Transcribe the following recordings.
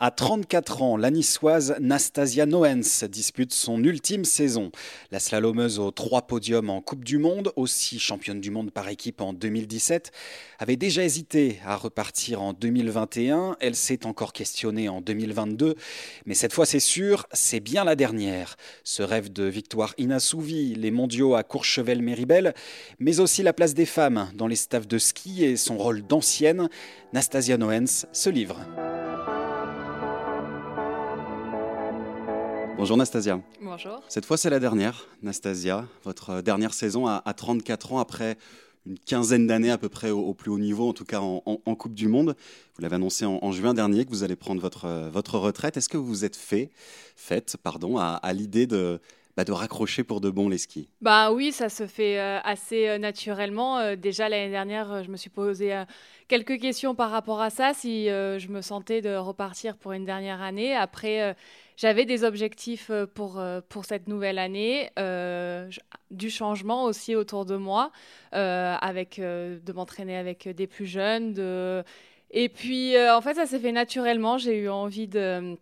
À 34 ans, la Nastasia Noens dispute son ultime saison. La slalomeuse aux trois podiums en Coupe du Monde, aussi championne du monde par équipe en 2017, avait déjà hésité à repartir en 2021. Elle s'est encore questionnée en 2022. Mais cette fois, c'est sûr, c'est bien la dernière. Ce rêve de victoire inassouvi, les mondiaux à Courchevel-Méribel, mais aussi la place des femmes dans les staffs de ski et son rôle d'ancienne, Nastasia Noens se livre. Bonjour Nastasia. Bonjour. Cette fois c'est la dernière, Nastasia, votre dernière saison à, 34 ans après une quinzaine d'années à peu près au, plus haut niveau, en tout cas en, Coupe du Monde. Vous l'avez annoncé en, juin dernier que vous allez prendre votre, votre retraite. Est-ce que vous vous êtes fait, faite pardon, à, l'idée de, bah, de raccrocher pour de bon les skis? Bah oui, ça se fait euh, assez euh, naturellement. Euh, déjà l'année dernière, je me suis posé quelques questions par rapport à ça, si je me sentais de repartir pour une dernière année. Après j'avais des objectifs euh, pour, euh, pour cette nouvelle année, euh, du changement aussi autour de moi, avec, de m'entraîner avec des plus jeunes. Et puis, en fait, ça s'est fait naturellement. J'ai eu envie de,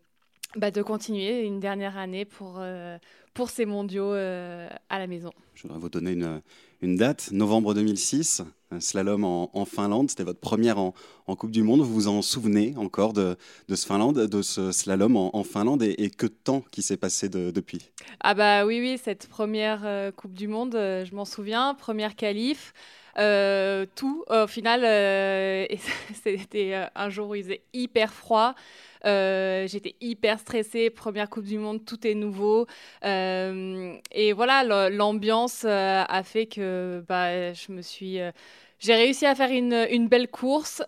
bah, de continuer une dernière année pour, pour ces mondiaux à la maison. Je voudrais vous donner une, une date, novembre 2006, un slalom en, Finlande. C'était votre première en, Coupe du Monde. Vous vous en souvenez encore de, ce, Finlande, de ce slalom en, Finlande et, que de temps qui s'est passé depuis? Ah bah oui, oui, cette première euh, Coupe du Monde, euh, je m'en souviens, première qualif. Euh, tout au final, c'était un jour où il faisait hyper froid. Euh, j'étais hyper stressée. Première Coupe du Monde, tout est nouveau. Euh, et voilà, l'ambiance euh, a fait que bah, je me suis. j'ai réussi à faire une, belle course.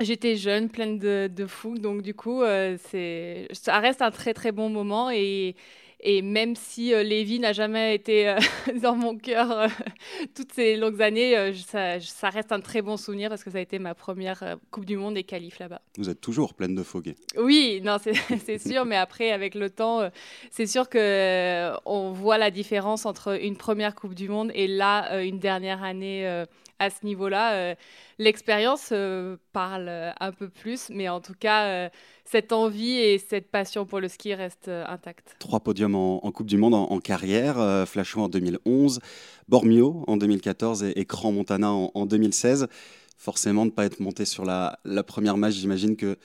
J'étais jeune, pleine de, de fougue, donc du coup, ça reste un très très bon moment et, et même si euh, Lévi n'a jamais été euh, dans mon cœur euh, toutes ces longues années, ça, reste un très bon souvenir parce que ça a été ma première Coupe du Monde et qualif là-bas. Vous êtes toujours pleine de foguet. Oui, non, c'est sûr, mais après, avec le temps, c'est sûr que on voit la différence entre une première Coupe du Monde et là, une dernière année à ce niveau-là. L'expérience parle un peu plus, mais en tout cas cette envie et cette passion pour le ski reste euh, intacte. Trois podiums en, Coupe du Monde en, carrière, euh, en 2011, Bormio en 2014 et, Cran Montana en, 2016. Forcément, de ne pas être monté sur la, la première match, j'imagine que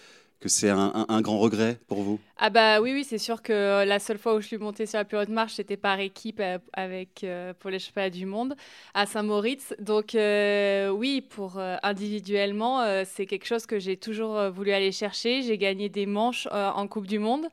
que c'est un, grand regret pour vous? Ah bah oui, oui, c'est sûr que la seule fois où je suis montée sur la plus haute marche, c'était par équipe euh, avec, euh, pour les championnats du monde à Saint-Moritz. Donc euh, oui, pour individuellement, c'est quelque chose que j'ai toujours voulu aller chercher. J'ai gagné des manches en Coupe du Monde.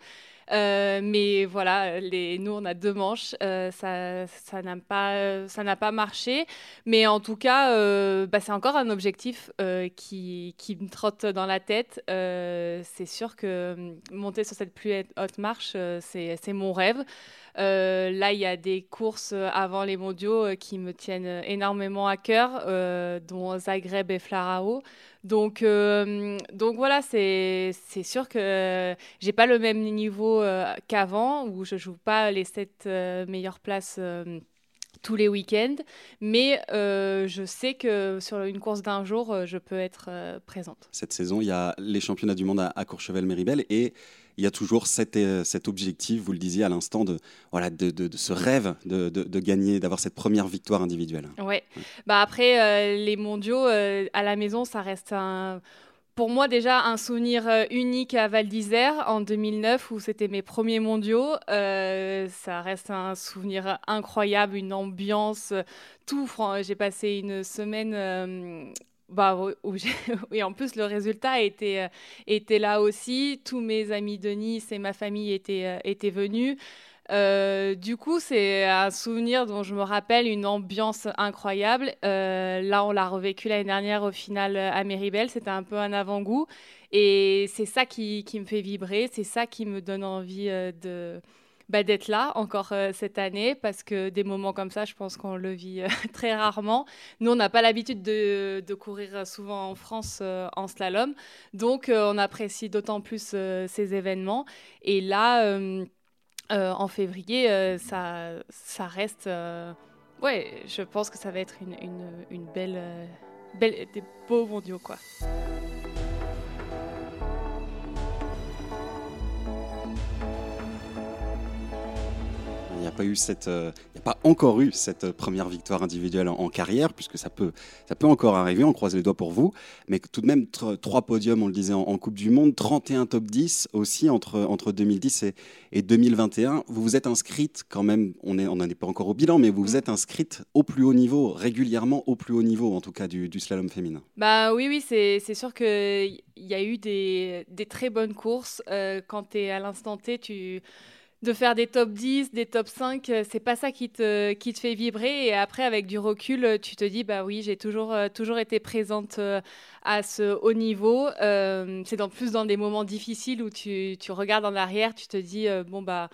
Euh, mais voilà, nous, on a deux manches. Euh, ça, n'a pas, marché. Mais en tout cas, euh, bah, c'est encore un objectif qui, qui, me trotte dans la tête. c'est sûr que monter sur cette plus haute marche, c'est mon rêve. là, il y a des courses avant les mondiaux qui me tiennent énormément à cœur, dont Zagreb et Flarao. Donc, euh, donc voilà, c'est sûr que j'ai pas le même niveau euh, qu'avant, où je joue pas les sept euh, meilleures places tous les week-ends, mais je sais que sur une course d'un jour, je peux être présente. Cette saison, il y a les championnats du monde à, Courchevel-Méribel et il y a toujours cet, cet, objectif, vous le disiez à l'instant, de, voilà, de, ce rêve de, gagner, d'avoir cette première victoire individuelle. Ouais. Bah après, euh, les mondiaux euh, à la maison, ça reste un pour moi déjà un souvenir euh, unique à Val d'Isère en 2009 où c'était mes premiers mondiaux. ça reste un souvenir incroyable, une ambiance, tout. J'ai passé une semaine bah, oui, en plus, le résultat était, était là aussi. Tous mes amis de Nice et ma famille étaient, étaient venus. du coup, c'est un souvenir dont je me rappelle, une ambiance incroyable. là, on l'a revécu l'année dernière au final à Méribel. C'était un peu un avant-goût. Et c'est ça qui, qui, me fait vibrer, c'est ça qui me donne envie de, bah, d'être là encore euh, cette année parce que des moments comme ça, je pense qu'on le vit euh, très rarement. Nous, on n'a pas l'habitude de, courir souvent en France euh, en slalom, donc on apprécie d'autant plus ces événements. Et là, en février, ça, ça reste... ouais, je pense que ça va être une, une, une belle, belle, des beaux mondiaux, quoi. Pas eu cette, euh, il a pas encore eu cette première victoire individuelle en, carrière, puisque ça peut, ça peut encore arriver. On croise les doigts pour vous, mais tout de même trois podiums, on le disait en, Coupe du Monde, 31 top 10 aussi entre entre 2010 et, et 2021. Vous vous êtes inscrite quand même, on on n'en est pas encore au bilan, mais vous vous êtes inscrite au plus haut niveau, régulièrement au plus haut niveau, en tout cas du, slalom féminin. Bah oui, oui, c'est sûr que il y a eu des, des très bonnes courses. Euh, quand tu es à l'instant T, tu de faire des top 10, des top 5, euh, c'est pas ça qui te, qui te fait vibrer. Et après, avec du recul, euh, tu te dis, bah oui, j'ai toujours, euh, toujours été présente à ce haut niveau. c'est dans plus dans des moments difficiles où tu, tu regardes en arrière, tu te dis, bon, bah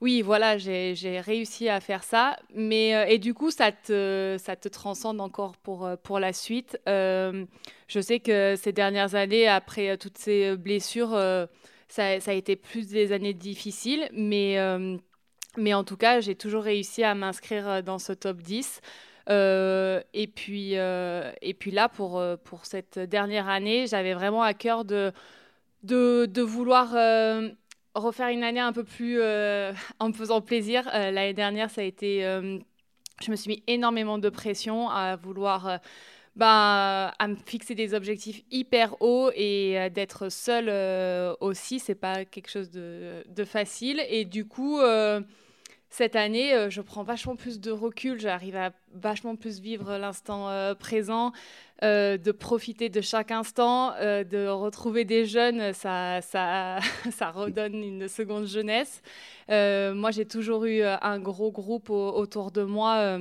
oui, voilà, j'ai réussi à faire ça. Mais, et du coup, ça te, ça te transcende encore pour, pour la suite. je sais que ces dernières années, après toutes ces blessures, ça, a été plus des années difficiles, mais, euh, mais en tout cas, j'ai toujours réussi à m'inscrire euh, dans ce top 10. Euh, et, puis, et puis là, pour, pour cette dernière année, j'avais vraiment à cœur de, de, de vouloir refaire une année un peu plus en me faisant plaisir. L'année dernière, ça a été... je me suis mis énormément de pression à vouloir bah, à me fixer des objectifs hyper hauts et euh, d'être seule euh, aussi, c'est pas quelque chose de, facile. Et du coup, euh, cette année, je prends vachement plus de recul, j'arrive à vachement plus vivre l'instant présent, de profiter de chaque instant, de retrouver des jeunes, ça, ça, ça redonne une seconde jeunesse. moi, j'ai toujours eu un gros groupe autour de moi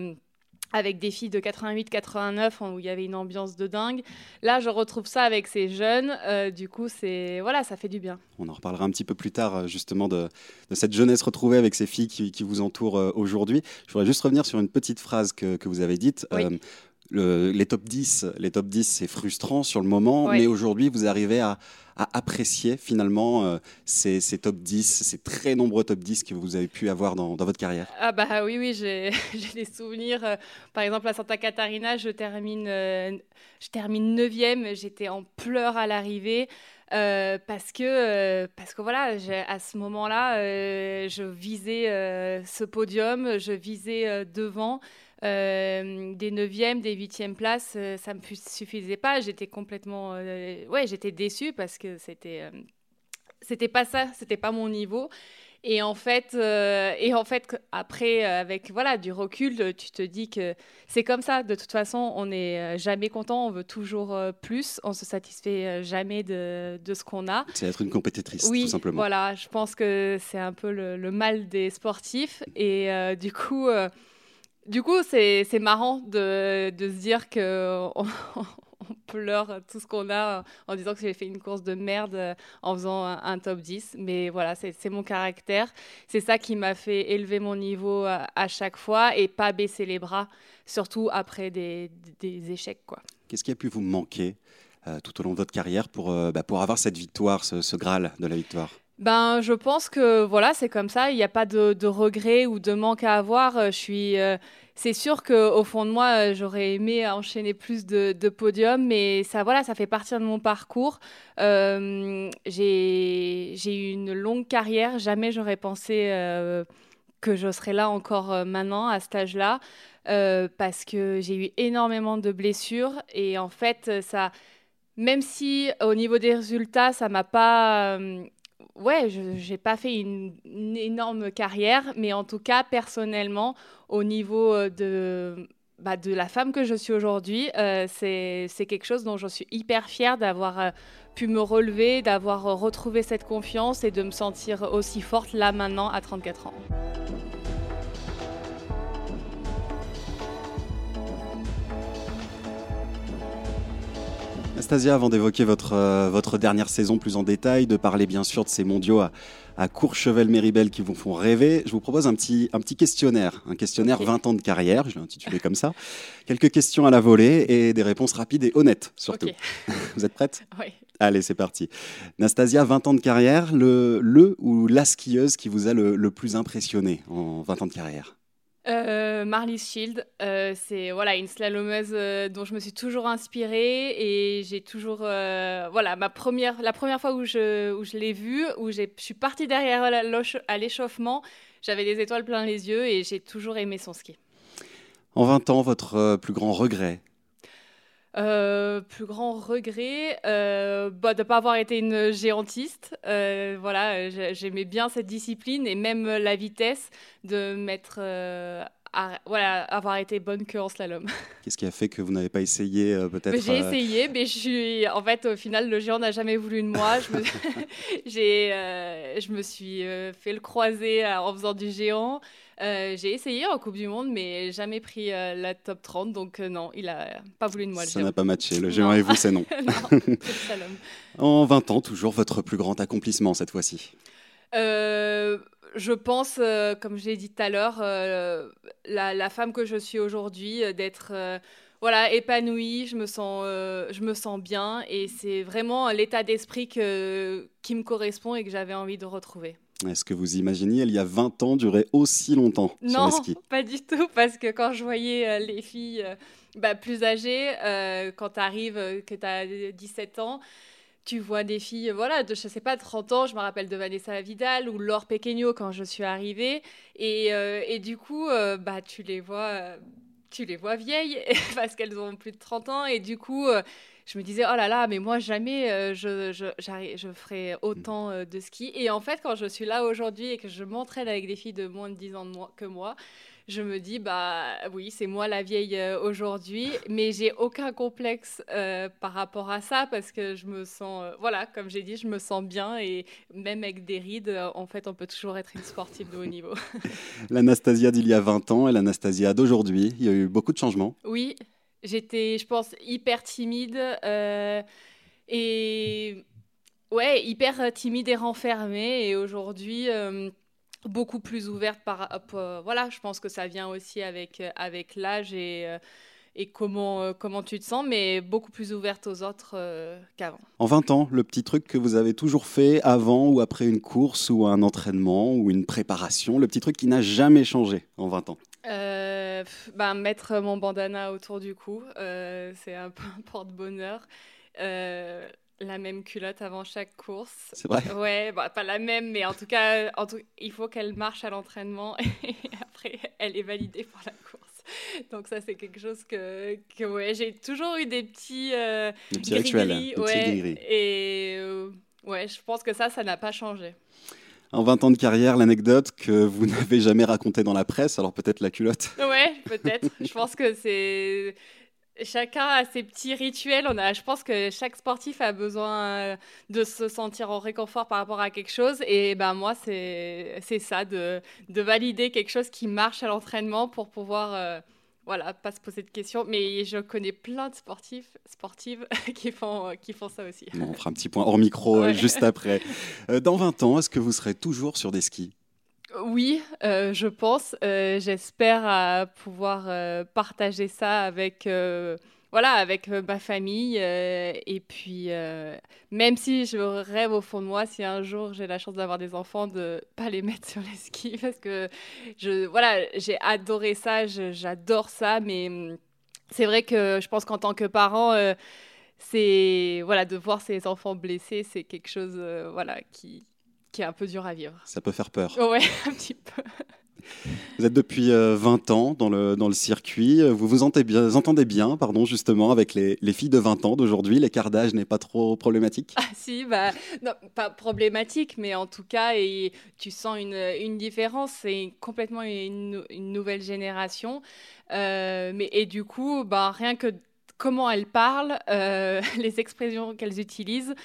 avec des filles de 88-89 où il y avait une ambiance de dingue. Là, je retrouve ça avec ces jeunes. Euh, du coup, c'est voilà, ça fait du bien. On en reparlera un petit peu plus tard, euh, justement, de, cette jeunesse retrouvée avec ces filles qui, vous entourent euh, aujourd'hui. Je voudrais juste revenir sur une petite phrase que, vous avez dite. Les top 10, les top 10 c'est frustrant sur le moment, mais aujourd'hui, vous arrivez à, apprécier finalement euh, ces, top 10, ces très nombreux top 10 que vous avez pu avoir dans, votre carrière Ah bah oui, oui, j'ai des souvenirs. Euh, par exemple, à Santa Catarina, je termine, euh, je termine 9e, j'étais en pleurs à l'arrivée. parce que parce que voilà à ce moment-là je visais ce podium je visais devant euh, des 9e, des 8e places, euh, ça ne me suffisait pas. J'étais complètement. Euh, ouais, j'étais déçue parce que c'était. c'était pas ça, c'était pas mon niveau. Et en fait, et en fait après, avec voilà, du recul, tu te dis que c'est comme ça. De toute façon, on n'est jamais content, on veut toujours plus, on se satisfait jamais de, de ce qu'on a. C'est être une compétitrice, oui, tout simplement. Voilà, je pense que c'est un peu le, le, mal des sportifs. Et du coup, du coup, c'est marrant de, de, se dire qu'on on pleure tout ce qu'on a en disant que j'ai fait une course de merde en faisant un, top 10. Mais voilà, c'est mon caractère. C'est ça qui m'a fait élever mon niveau à, chaque fois et pas baisser les bras, surtout après des, des échecs. Qu'est-ce qui a pu vous manquer euh, tout au long de votre carrière pour, euh, bah, pour avoir cette victoire, ce Graal de la victoire? Ben, je pense que voilà, c'est comme ça. Il n'y a pas de, de regret ou de manque à avoir. Euh, je suis, euh, c'est sûr qu'au fond de moi, euh, j'aurais aimé enchaîner plus de, podiums, mais ça, voilà, ça fait partie de mon parcours. j'ai eu une longue carrière. Jamais j'aurais pensé que je serais là encore maintenant à cet âge-là, parce que j'ai eu énormément de blessures et en fait, ça, même si au niveau des résultats, ça m'a pas ouais, je n'ai pas fait une, énorme carrière, mais en tout cas, personnellement, au niveau euh, de bah, de la femme que je suis aujourd'hui. c'est quelque chose dont je suis hyper fière d'avoir pu me relever, d'avoir retrouvé cette confiance et de me sentir aussi forte là maintenant à 34 ans. Anastasia, avant d'évoquer votre, euh, votre dernière saison plus en détail, de parler bien sûr de ces mondiaux à, à Courchevel-Méribel qui vous font rêver, je vous propose un petit, un petit questionnaire, un questionnaire 20 ans de carrière, je l'ai intitulé comme ça. Quelques questions à la volée et des réponses rapides et honnêtes surtout. Vous êtes prête? Oui. Allez, c'est parti. Nastasia, 20 ans de carrière, le, le ou la skieuse qui vous a le, le plus impressionné en 20 ans de carrière? Euh, Marley Shield, euh, c'est voilà une slalomeuse euh, dont je me suis toujours inspirée et j'ai toujours voilà ma première la première fois où je où je l'ai vue où je suis partie derrière à l'échauffement, j'avais des étoiles plein les yeux et j'ai toujours aimé son ski. En 20 ans, votre plus grand regret euh, plus grand regret, euh, bah, de ne pas avoir été une géantiste. Euh, voilà, j'aimais bien cette discipline et même la vitesse de voilà, avoir été bonne que en slalom. Qu'est-ce qui a fait que vous n'avez pas essayé peut-être J'ai essayé, mais je suis, en fait, au final, le géant n'a jamais voulu de moi. Je me, je me suis fait le croiser en faisant du géant. Euh, j'ai essayé en Coupe du Monde, mais jamais pris euh, la top 30. Donc euh, non, il a pas voulu de moi. Ça n'a pas matché. Le géant et vous, c'est non. en 20 ans, toujours votre plus grand accomplissement cette fois-ci je pense, comme je l'ai dit tout à l'heure, la, femme que je suis aujourd'hui, d'être voilà, épanouie, je me sens, je me sens bien et c'est vraiment l'état d'esprit qui me correspond et que j'avais envie de retrouver. Est-ce que vous imaginiez, il y a 20 ans, durer aussi longtemps non, sur les skis pas du tout, parce que quand je voyais euh, les filles euh, bah, plus âgées, euh, quand tu arrives, que tu as 17 ans, tu vois des filles, voilà, de, je sais pas, 30 ans, je me rappelle de Vanessa Vidal ou Laure Pequeño quand je suis arrivée, et, et du coup, bah, tu les vois... tu les vois vieilles parce qu'elles ont plus de 30 ans. Et du coup je me disais, oh là là, mais moi, jamais euh, je, je, je, ferai autant euh, de ski. Et en fait, quand je suis là aujourd'hui et que je m'entraîne avec des filles de moins de 10 ans de que moi, je me dis, bah oui, c'est moi la vieille euh, aujourd'hui, mais j'ai aucun complexe par rapport à ça parce que je me sens, voilà, comme j'ai dit, je me sens bien et même avec des rides, en fait, on peut toujours être une sportive de haut niveau. L'Anastasia d'il y a 20 ans et l'Anastasia d'aujourd'hui, il y a eu beaucoup de changements. Oui, J'étais, je pense, hyper timide euh, et ouais, hyper timide et renfermée. Et aujourd'hui, euh, beaucoup plus ouverte par, euh, voilà, je pense que ça vient aussi avec avec l'âge et et comment, comment tu te sens, mais beaucoup plus ouverte aux autres qu'avant. En 20 ans, le petit truc que vous avez toujours fait avant ou après une course ou un entraînement ou une préparation, le petit truc qui n'a jamais changé en 20 ans? Euh, bah, Mettre mon bandana autour du cou, euh, c'est un peu un porte-bonheur. Euh, la même culotte avant chaque course. C'est vrai Ouais, bah, pas la même, mais en tout cas, en tout, il faut qu'elle marche à l'entraînement et après, elle est validée pour la course. Donc ça, c'est quelque chose que, que ouais, j'ai toujours eu des petits, des petits rituels, des petits et ouais, je pense que ça, ça n'a pas changé en 20 ans de carrière, l'anecdote que vous n'avez jamais racontée dans la presse, alors peut-être la culotte Ouais, peut-être. je pense que c'est. Chacun a ses petits rituels. On a, je pense que chaque sportif a besoin euh, de se sentir en réconfort par rapport à quelque chose. Et ben moi, c'est ça, de, de, valider quelque chose qui marche à l'entraînement pour pouvoir. Euh, voilà, pas se poser de questions. Mais je connais plein de sportifs, sportives qui font, qui font ça aussi. on fera un petit point hors micro euh, juste après. Euh, dans 20 ans, est-ce que vous serez toujours sur des skis? Oui, euh, je pense. J'espère pouvoir partager ça avec voilà, avec euh, ma famille. Euh, et puis, euh, même si je rêve au fond de moi, si un jour j'ai la chance d'avoir des enfants, de pas les mettre sur les skis, parce que voilà, j'ai adoré ça, j'adore ça, mais hum, c'est vrai que je pense qu'en tant que parent, c'est voilà, de voir ses enfants blessés, c'est quelque chose, voilà, qui, qui est un peu dur à vivre. Ça peut faire peur. Ouais, un petit peu. Vous êtes depuis 20 ans dans le, dans le circuit. Vous vous entendez bien, entendez bien pardon, justement, avec les, les filles de 20 ans d'aujourd'hui. L'écart d'âge n'est pas trop problématique Ah si, bah, non, pas problématique, mais en tout cas, et tu sens une, une différence. C'est complètement une, une, nouvelle génération. mais, et du coup, bah, rien que comment elles parlent, euh, les expressions qu'elles utilisent.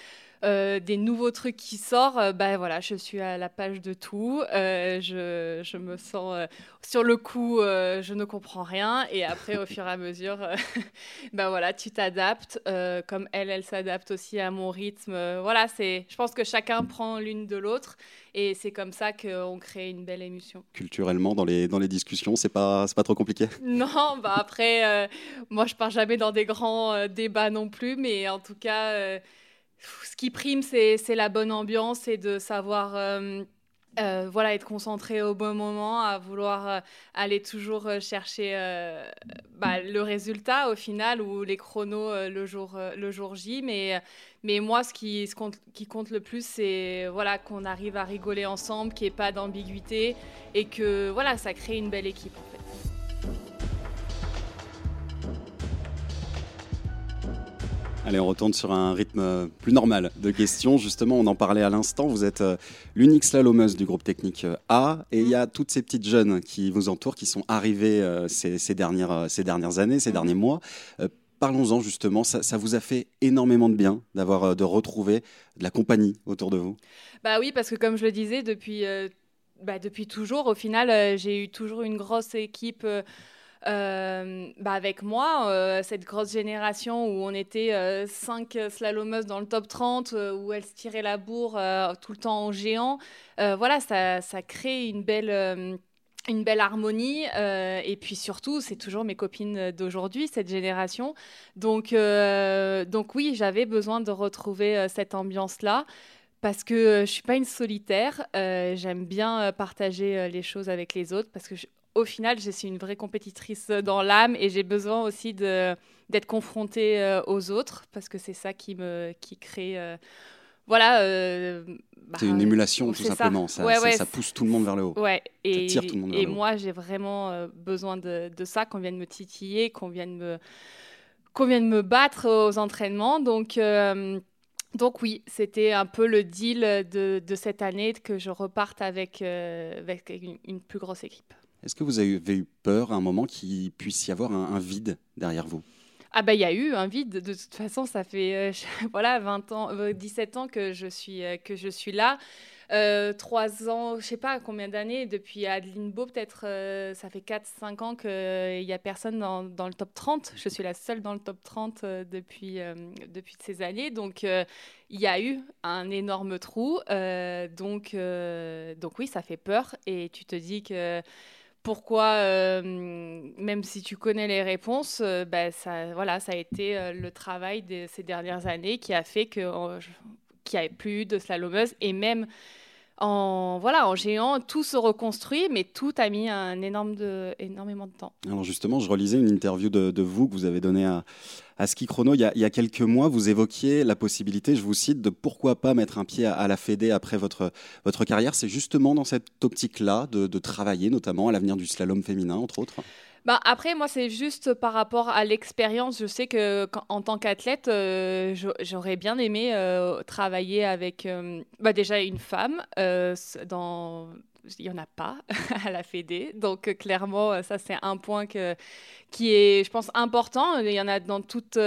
Euh, des nouveaux trucs qui sortent, ben voilà, je suis à la page de tout. je, je, me sens sur le coup, je ne comprends rien. Et après, au fur et à mesure, ben voilà, tu t'adaptes. comme elle, elle s'adapte aussi à mon rythme. voilà, c'est. Je pense que chacun prend l'une de l'autre. Et c'est comme ça qu'on crée une belle émission. Culturellement, dans les, dans les discussions, c'est pas, pas trop compliqué? Non, bah après, euh, moi je pars jamais dans des grands euh, débats non plus, mais en tout cas, euh, ce qui prime, c'est la bonne ambiance et de savoir euh, voilà, être concentré au bon moment, à vouloir euh, aller toujours euh, chercher bah, le résultat au final ou les chronos le, jour, le jour J. Mais, mais moi, ce qui, compte, qui compte le plus, c'est voilà, qu'on arrive à rigoler ensemble, qu'il n'y ait pas d'ambiguïté et que voilà, ça crée une belle équipe. Allez, on retourne sur un rythme plus normal de questions. Justement, on en parlait à l'instant. Vous êtes euh, l'unique slalomeuse du groupe technique euh, A. Et il y a toutes ces petites jeunes qui vous entourent, qui sont arrivées euh, ces, dernières, ces dernières années, ces derniers mois. Parlons-en justement, ça, vous a fait énormément de bien d'avoir de retrouver de la compagnie autour de vous? Bah oui, parce que comme je le disais, depuis, bah depuis toujours, au final, j'ai eu toujours une grosse équipe euh, bah avec moi, euh, cette grosse génération où on était euh, cinq slalomeuses dans le top 30, où elles se tiraient la bourre tout le temps en géant, voilà, ça, ça, crée une belle une belle harmonie et puis surtout c'est toujours mes copines d'aujourd'hui cette génération. Donc donc oui j'avais besoin de retrouver cette ambiance là parce que je suis pas une solitaire j'aime bien partager les choses avec les autres parce que au final, je suis une vraie compétitrice dans l'âme et j'ai besoin aussi d'être confrontée euh, aux autres parce que c'est ça qui me qui crée. Euh, voilà. Euh, bah, c'est une émulation tout simplement. Ça, ça, pousse tout le monde vers le haut. Ouais. Et, ça tire tout le monde vers et moi, j'ai vraiment besoin de, de, ça, qu'on vienne me titiller, qu'on vienne me qu'on vienne me battre aux entraînements. Donc donc oui, c'était un peu le deal de, de, cette année que je reparte avec, avec une plus grosse équipe. Est-ce que vous avez eu peur à un moment qu'il puisse y avoir un, vide derrière vous? Ah bah il y a eu un vide. De toute façon, ça fait euh, voilà 20 ans, 17 euh, ans que je suis euh, que je suis là. Trois ans, je sais pas combien d'années, depuis Adeline Beau, peut-être, ça fait 4-5 ans qu'il n'y a personne dans, dans, le top 30. Je suis la seule dans le top 30 depuis, depuis ces années. Donc, il y a eu un énorme trou. donc, donc, oui, ça fait peur. Et tu te dis que pourquoi, euh, même si tu connais les réponses, euh, bah, ça, voilà, ça a été euh, le travail de ces dernières années qui a fait qu'il n'y avait plus de slalomeuse et même en, voilà, en géant, tout se reconstruit, mais tout a mis un énorme de, énormément de temps. Alors justement, je relisais une interview de, vous que vous avez donnée à, Ski Chrono il y, a, quelques mois. Vous évoquiez la possibilité, je vous cite, de pourquoi pas mettre un pied à, la Fédé après votre, votre carrière. C'est justement dans cette optique-là de travailler notamment à l'avenir du slalom féminin, entre autres bah, après, moi, c'est juste par rapport à l'expérience. Je sais que en tant qu'athlète, euh, j'aurais bien aimé euh, travailler avec euh, bah, déjà une femme. Il n'y en a pas à la Fédé. Donc, clairement, ça, c'est un point qui est, je pense, important. Il y en a dans toutes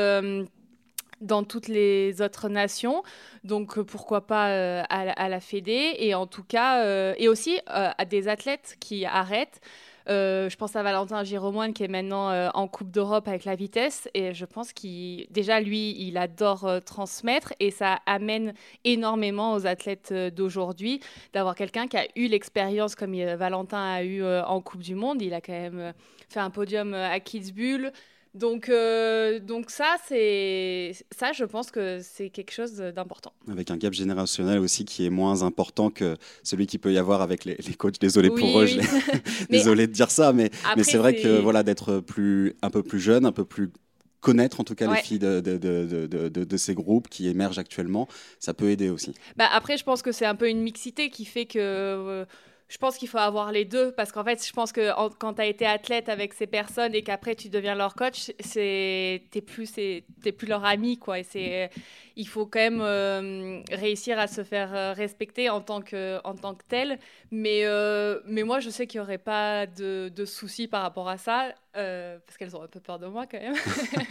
dans toutes les autres nations. Donc pourquoi pas à, la Fédé et en tout cas et aussi à des athlètes qui arrêtent. Euh, je pense à Valentin Giromoine qui est maintenant euh, en Coupe d'Europe avec la vitesse. Et je pense qu'il, déjà, lui, il adore euh, transmettre et ça amène énormément aux athlètes d'aujourd'hui d'avoir quelqu'un qui a eu l'expérience comme Valentin a eu en Coupe du Monde. Il a quand même fait un podium à Kitzbühel. Donc, euh, donc ça, c'est ça, je pense que c'est quelque chose d'important. Avec un gap générationnel aussi qui est moins important que celui qu'il peut y avoir avec les, coachs. Désolé pour eux, désolé de dire ça, mais, mais c'est vrai que voilà, d'être plus, un peu plus jeune, un peu plus connaître en tout cas les filles de, de, de, de, ces groupes qui émergent actuellement, ça peut aider aussi. Bah après, je pense que c'est un peu une mixité qui fait que... Euh, je pense qu'il faut avoir les deux parce qu'en fait, je pense que quand tu as été athlète avec ces personnes et qu'après tu deviens leur coach, c'est t'es plus t'es plus leur ami quoi. Et c'est il faut quand même euh, réussir à se faire euh, respecter en tant que en tant que tel. Mais euh, mais moi, je sais qu'il y aurait pas de, de, soucis par rapport à ça parce qu'elles ont un peu peur de moi quand même.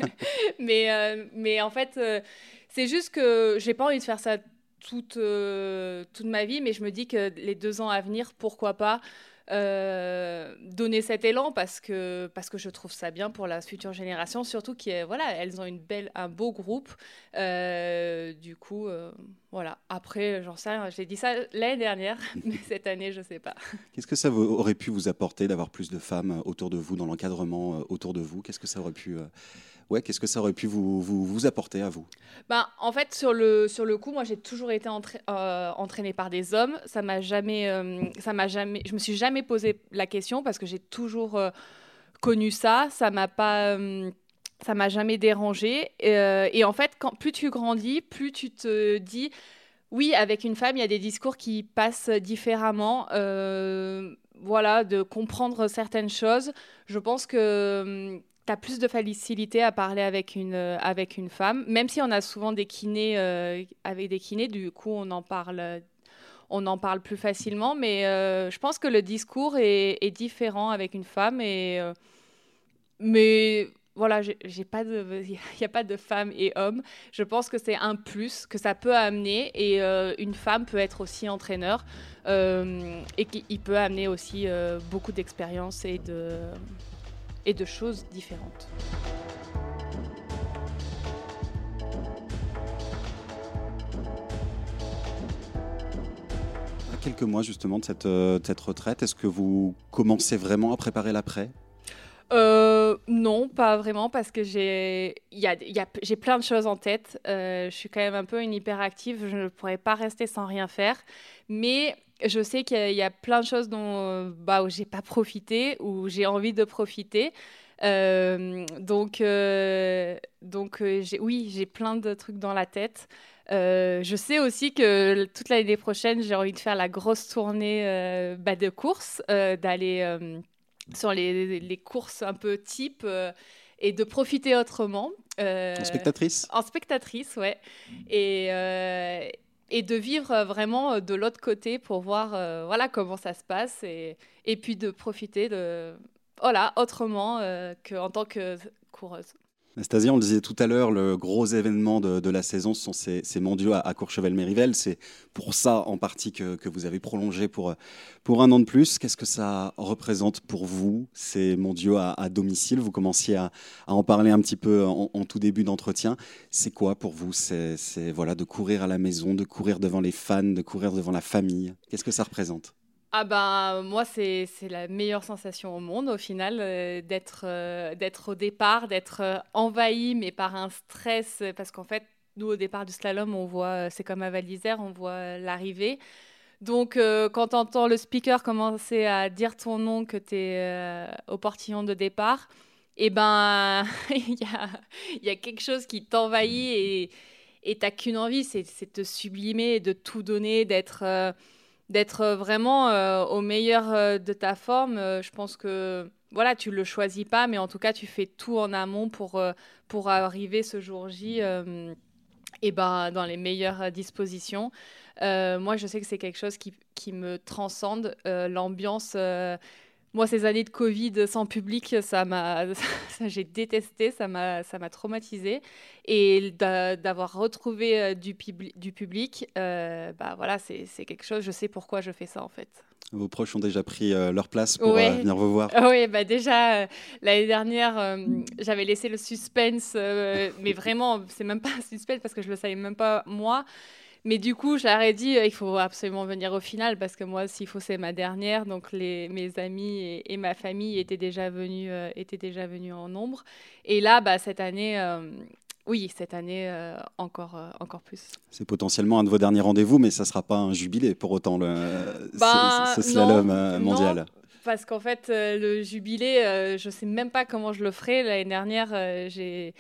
mais mais en fait, c'est juste que j'ai pas envie de faire ça toute, euh, toute ma vie, mais je me dis que les deux ans à venir, pourquoi pas euh, donner cet élan parce que, parce que je trouve ça bien pour la future génération, surtout qu'elles voilà, elles ont une belle, un beau groupe. Euh, du coup, voilà. Après, j'en sais rien, j'ai dit ça l'année dernière, mais cette année, je sais pas. Qu'est-ce que ça aurait pu vous apporter d'avoir plus de femmes autour de vous, dans l'encadrement autour de vous? Qu'est-ce que ça aurait pu ouais, qu'est-ce que ça aurait pu vous, vous, vous apporter à vous? Ben, En fait, sur le, sur le coup, moi, j'ai toujours été euh, entraînée par des hommes. Ça m'a jamais, euh, jamais, je me suis jamais posé la question parce que j'ai toujours euh, connu ça. Ça m'a pas ça m'a jamais dérangé. et en fait, plus tu grandis, plus tu te dis, oui, avec une femme, il y a des discours qui passent différemment. voilà, de comprendre certaines choses. Je pense que tu as plus de facilité à parler avec une, euh, avec une femme, même si on a souvent des kinés euh, avec des kinés, du coup on en parle, on en parle plus facilement, mais euh, je pense que le discours est, différent avec une femme et mais voilà, il n'y a pas de femme et homme. Je pense que c'est un plus que ça peut amener et une femme peut être aussi entraîneur et qu'il peut amener aussi beaucoup d'expérience et de et de choses différentes. À quelques mois justement de cette, euh, retraite, est-ce que vous commencez vraiment à préparer l'après? euh, non, pas vraiment, parce que j'ai j'ai plein de choses en tête. Euh, je suis quand même un peu une hyperactive, je ne pourrais pas rester sans rien faire. Mais je sais qu'il y, a plein de choses dont bah, où j'ai pas profité, où j'ai envie de profiter. Euh, donc, euh, donc euh, oui, j'ai plein de trucs dans la tête. je sais aussi que toute l'année prochaine, j'ai envie de faire la grosse tournée bah, de courses, d'aller sur les, les, courses un peu type et de profiter autrement. en spectatrice En spectatrice, ouais. Et, et de vivre euh, vraiment euh, de l'autre côté pour voir euh, voilà comment ça se passe et, et puis de profiter de voilà autrement qu'en tant que coureuse. Anastasia, on le disait tout à l'heure, le gros événement de, la saison, ce sont ces, mondiaux à, Courchevel-Mérivelle. C'est pour ça en partie que, vous avez prolongé pour, pour un an de plus. Qu'est-ce que ça représente pour vous, ces mondiaux à, domicile? Vous commenciez à, en parler un petit peu en, tout début d'entretien. C'est quoi pour vous C'est voilà, de courir à la maison, de courir devant les fans, de courir devant la famille? Qu'est-ce que ça représente? Ah ben moi c'est la meilleure sensation au monde au final euh, d'être euh, d'être au départ d'être euh, envahi mais par un stress parce qu'en fait nous au départ du slalom on voit c'est comme à Val d'Isère on voit l'arrivée. Donc quand on entend le speaker commencer à dire ton nom que tu es au portillon de départ eh ben il y a, y a quelque chose qui t'envahit et et t'as qu'une envie c'est de te sublimer de tout donner d'être d'être euh, vraiment euh, au meilleur euh, de ta forme. je pense que voilà, tu le choisis pas, mais en tout cas, tu fais tout en amont pour, pour arriver ce jour J et ben, dans les meilleures dispositions. moi, je sais que c'est quelque chose qui, qui me transcende. L'ambiance moi, ces années de Covid sans public, ça m'a, j'ai détesté, ça m'a, ça m'a traumatisé. Et d'avoir retrouvé euh, du, du public, euh, bah voilà, c'est, quelque chose. Je sais pourquoi je fais ça en fait. Vos proches ont déjà pris euh, leur place pour venir vous voir. Oui, bah déjà l'année dernière, j'avais laissé le suspense, mais vraiment, c'est même pas un suspense parce que je le savais même pas moi. Mais du coup, j'aurais dit, euh, il faut absolument venir au final parce que moi, s'il faut, c'est ma dernière. Donc, les, mes amis et, ma famille étaient déjà venus, euh, étaient déjà venus en nombre. Et là, bah, cette année, euh, oui, cette année, encore, encore plus. C'est potentiellement un de vos derniers rendez-vous, mais ça ne sera pas un jubilé pour autant, le, bah, ce, slalom mondial. parce qu'en fait, le jubilé, je ne sais même pas comment je le ferai. L'année dernière, j'ai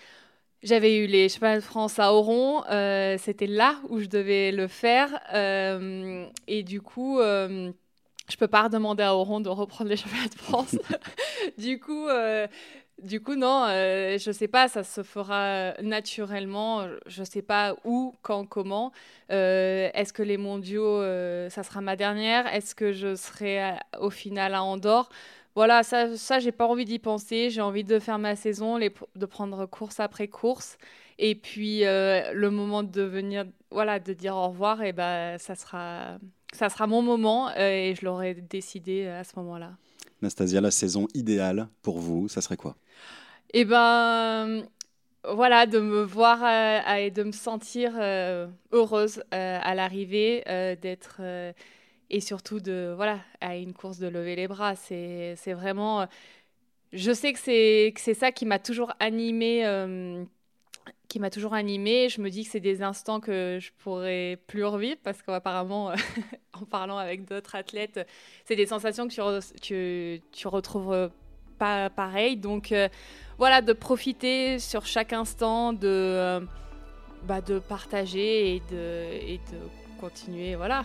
j'avais eu les chemins de France à Oron, euh, c'était là où je devais le faire. Euh, et du coup, euh, je peux pas redemander à Oron de reprendre les championnats de France. du coup, du coup, non, euh, je ne sais pas, ça se fera naturellement. Je ne sais pas où, quand, comment. Euh, est-ce que les mondiaux, euh, ça sera ma dernière? Est-ce que je serai au final à Andorre? Voilà, ça, ça j'ai pas envie d'y penser. J'ai envie de faire ma saison, de prendre course après course. Et puis, le moment de venir, voilà, de dire au revoir, et eh ben, ça, sera, ça sera mon moment et je l'aurai décidé à ce moment-là. Nastasia, la saison idéale pour vous, ça serait quoi? Eh ben, voilà, de me voir euh, et de me sentir euh, heureuse euh, à l'arrivée, d'être et surtout de voilà à une course de lever les bras. C'est vraiment, je sais que c'est ça qui m'a toujours animée qui m'a toujours animée. Je me dis que c'est des instants que je pourrais plus revivre parce qu'apparemment, en parlant avec d'autres athlètes, c'est des sensations que tu, tu, retrouves pas pareil. Donc euh, voilà, de profiter sur chaque instant, de, euh, bah, de partager et de, et de continuer voilà,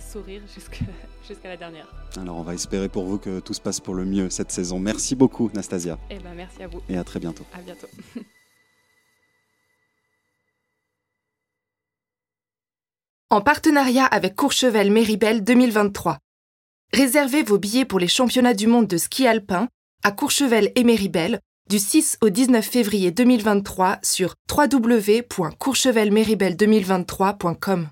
sourire jusqu'à la dernière. Alors on va espérer pour vous que tout se passe pour le mieux cette saison. Merci beaucoup Nastasia. Eh ben, merci à vous. Et à très bientôt. À bientôt. en partenariat avec Courchevel Méribel 2023. Réservez vos billets pour les championnats du monde de ski alpin à Courchevel et Méribel du 6 au 19 février 2023 sur www.courchevelméribel2023.com.